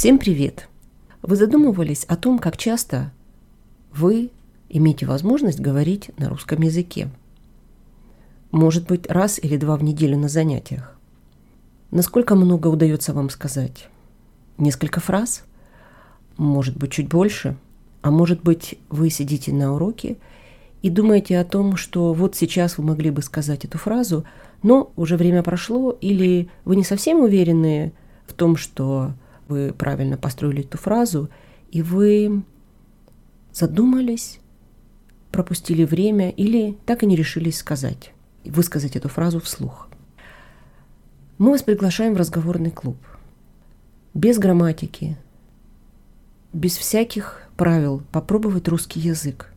Всем привет! Вы задумывались о том, как часто вы имеете возможность говорить на русском языке? Может быть, раз или два в неделю на занятиях? Насколько много удается вам сказать? Несколько фраз? Может быть, чуть больше? А может быть, вы сидите на уроке и думаете о том, что вот сейчас вы могли бы сказать эту фразу, но уже время прошло, или вы не совсем уверены в том, что вы правильно построили эту фразу, и вы задумались, пропустили время или так и не решились сказать, высказать эту фразу вслух. Мы вас приглашаем в разговорный клуб. Без грамматики, без всяких правил попробовать русский язык.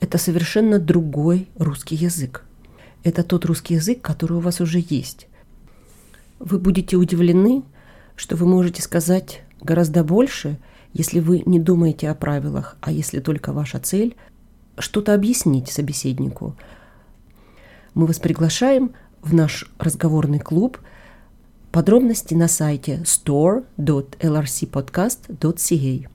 Это совершенно другой русский язык. Это тот русский язык, который у вас уже есть. Вы будете удивлены, что вы можете сказать гораздо больше, если вы не думаете о правилах, а если только ваша цель – что-то объяснить собеседнику. Мы вас приглашаем в наш разговорный клуб. Подробности на сайте store.lrcpodcast.ca.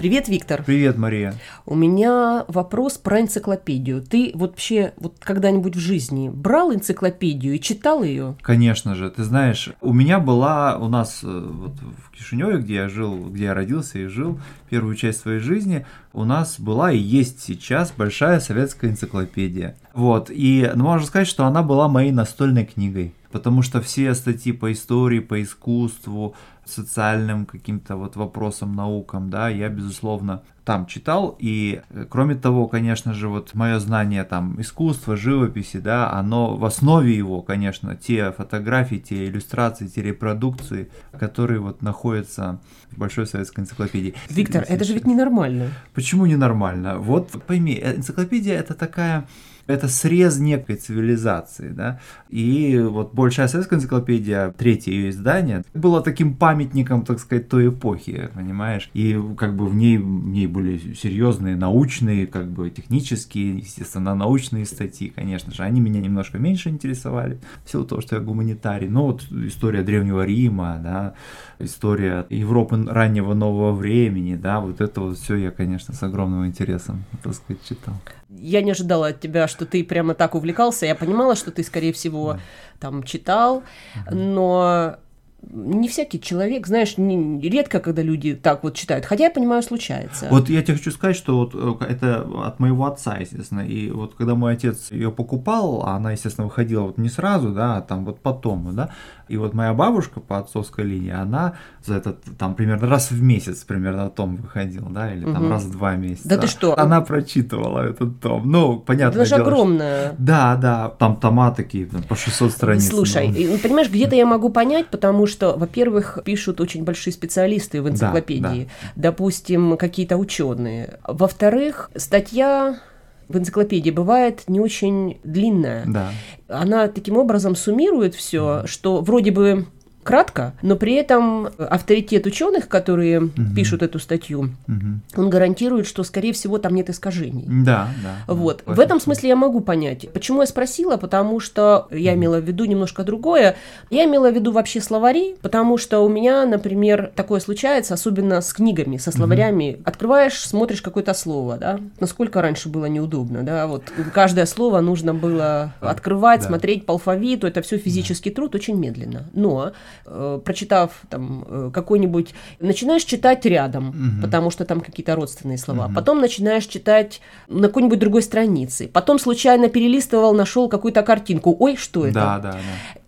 Привет, Виктор. Привет, Мария. У меня вопрос про энциклопедию. Ты вообще вот когда-нибудь в жизни брал энциклопедию и читал ее? Конечно же. Ты знаешь, у меня была у нас э, вот в Кишиневе, где я жил, где я родился и жил первую часть своей жизни, у нас была и есть сейчас большая советская энциклопедия. Вот. И ну, можно сказать, что она была моей настольной книгой потому что все статьи по истории, по искусству, социальным каким-то вот вопросам, наукам, да, я, безусловно, там читал, и э, кроме того, конечно же, вот мое знание там искусства, живописи, да, оно в основе его, конечно, те фотографии, те иллюстрации, те репродукции, которые вот находятся в Большой советской энциклопедии. Виктор, это же ведь ненормально. Почему ненормально? Вот пойми, э, энциклопедия это такая это срез некой цивилизации, да, и вот большая советская энциклопедия, третье ее издание, было таким памятником, так сказать, той эпохи, понимаешь, и как бы в ней, в ней были серьезные научные, как бы технические, естественно, научные статьи, конечно же, они меня немножко меньше интересовали, в силу того, что я гуманитарий, но вот история Древнего Рима, да, история Европы раннего нового времени, да, вот это вот все я, конечно, с огромным интересом, так сказать, читал. Я не ожидала от тебя, что ты прямо так увлекался. Я понимала, что ты, скорее всего, там читал, но не всякий человек, знаешь, не, редко, когда люди так вот читают. Хотя я понимаю, случается. Вот я тебе хочу сказать, что вот э, это от моего отца, естественно. И вот когда мой отец ее покупал, а она, естественно, выходила вот не сразу, да, а там вот потом, да. И вот моя бабушка по отцовской линии, она за этот там примерно раз в месяц примерно том выходил, да, или там угу. раз в два месяца. Да ты что? Она прочитывала этот том. Ну, понятно. Это же огромное. Что... Да, да, там тома такие, там, по 600 страниц. Слушай, ну. понимаешь, где-то я могу понять, потому что, во-первых, пишут очень большие специалисты в энциклопедии, да, да. допустим, какие-то ученые. Во-вторых, статья в энциклопедии бывает не очень длинная. Да. Она таким образом суммирует все, что вроде бы кратко, но при этом авторитет ученых, которые угу. пишут эту статью, угу. он гарантирует, что, скорее всего, там нет искажений. Да, да. Вот. Да, в этом смысле я могу понять. Почему я спросила? Потому что я имела в виду немножко другое. Я имела в виду вообще словари, потому что у меня, например, такое случается, особенно с книгами, со словарями. Угу. Открываешь, смотришь какое-то слово, да? Насколько раньше было неудобно, да? Вот каждое слово нужно было открывать, да. смотреть по алфавиту. Это все физический труд, очень медленно. Но Э, прочитав там э, какой-нибудь, начинаешь читать рядом, угу. потому что там какие-то родственные слова. Угу. Потом начинаешь читать на какой-нибудь другой странице. Потом случайно перелистывал, нашел какую-то картинку. Ой, что это? Да, да, да.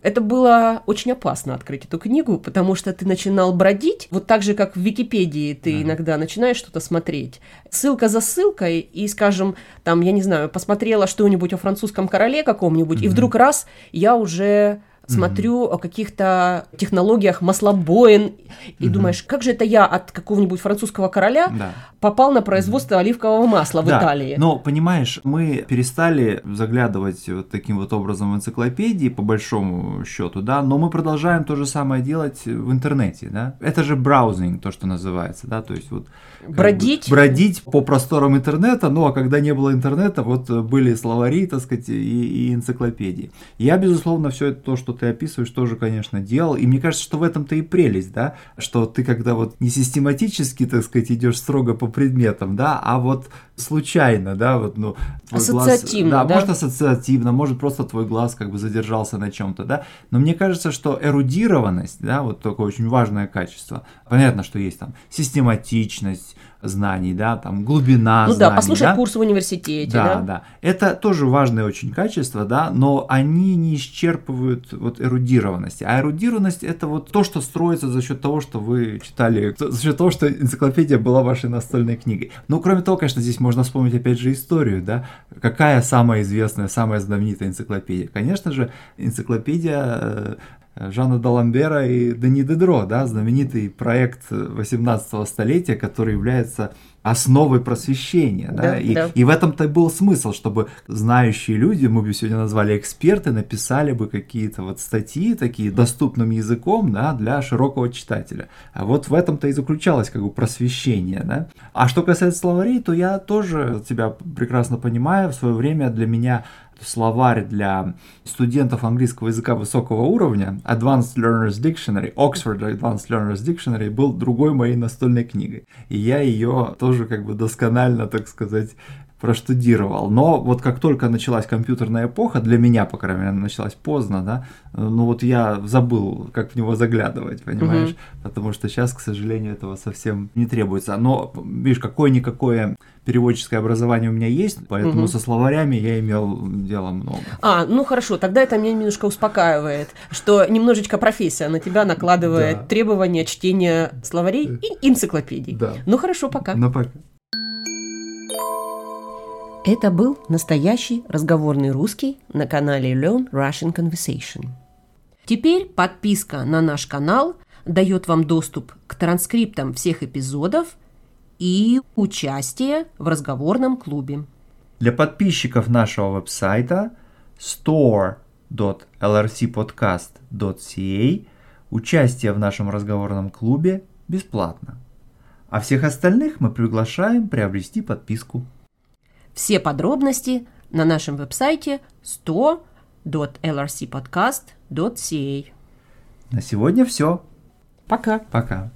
Это было очень опасно открыть эту книгу, потому что ты начинал бродить, вот так же, как в Википедии ты да. иногда начинаешь что-то смотреть. Ссылка за ссылкой, и, скажем, там, я не знаю, посмотрела что-нибудь о французском короле каком-нибудь, угу. и вдруг раз я уже смотрю о каких-то технологиях маслобоин и думаешь, как же это я от какого-нибудь французского короля да. попал на производство оливкового масла в да. Италии. Но понимаешь, мы перестали заглядывать вот таким вот образом в энциклопедии по большому счету, да, но мы продолжаем то же самое делать в интернете, да. Это же браузинг, то, что называется, да, то есть вот бродить, бы, бродить по просторам интернета, ну а когда не было интернета, вот были словари, так сказать, и, и энциклопедии. Я безусловно все это то, что ты описываешь, тоже, конечно, делал. И мне кажется, что в этом-то и прелесть, да, что ты когда вот не систематически, так сказать, идешь строго по предметам, да, а вот случайно, да, вот, ну, ассоциативно, глаз, да, да, может ассоциативно, может просто твой глаз как бы задержался на чем-то, да, но мне кажется, что эрудированность, да, вот такое очень важное качество, понятно, что есть там систематичность, знаний, да, там глубина ну, знаний. да, послушать да? курс в университете, да, да. Да, Это тоже важные очень качества, да, но они не исчерпывают вот эрудированности. А эрудированность это вот то, что строится за счет того, что вы читали, за счет того, что энциклопедия была вашей настольной книгой. Ну, кроме того, конечно, здесь можно вспомнить опять же историю, да. Какая самая известная, самая знаменитая энциклопедия? Конечно же, энциклопедия э, Жана Даламбера и Дени Дедро, да, знаменитый проект 18 столетия, который является основой просвещения. Да, да, и, да. и в этом-то был смысл, чтобы знающие люди, мы бы сегодня назвали эксперты, написали бы какие-то вот статьи такие доступным языком да, для широкого читателя. А вот в этом-то и заключалось как бы просвещение. Да? А что касается словарей, то я тоже тебя прекрасно понимаю. В свое время для меня словарь для студентов английского языка высокого уровня, Advanced Learners Dictionary, Oxford Advanced Learners Dictionary, был другой моей настольной книгой. И я ее тоже как бы досконально, так сказать, проштудировал. Но вот как только началась компьютерная эпоха, для меня, по крайней мере, началась поздно, да, ну вот я забыл, как в него заглядывать, понимаешь, угу. потому что сейчас, к сожалению, этого совсем не требуется. Но, видишь, какое-никакое переводческое образование у меня есть, поэтому угу. со словарями я имел дело много. А, ну хорошо, тогда это меня немножко успокаивает, что немножечко профессия на тебя накладывает да. требования чтения словарей и энциклопедий. Да. Ну хорошо, пока. Ну пока. Это был настоящий разговорный русский на канале Learn Russian Conversation. Теперь подписка на наш канал дает вам доступ к транскриптам всех эпизодов и участие в разговорном клубе. Для подписчиков нашего веб-сайта store.lrcpodcast.ca участие в нашем разговорном клубе бесплатно. А всех остальных мы приглашаем приобрести подписку. Все подробности на нашем веб-сайте 100.lrcpodcast.ca. На сегодня все. Пока. Пока.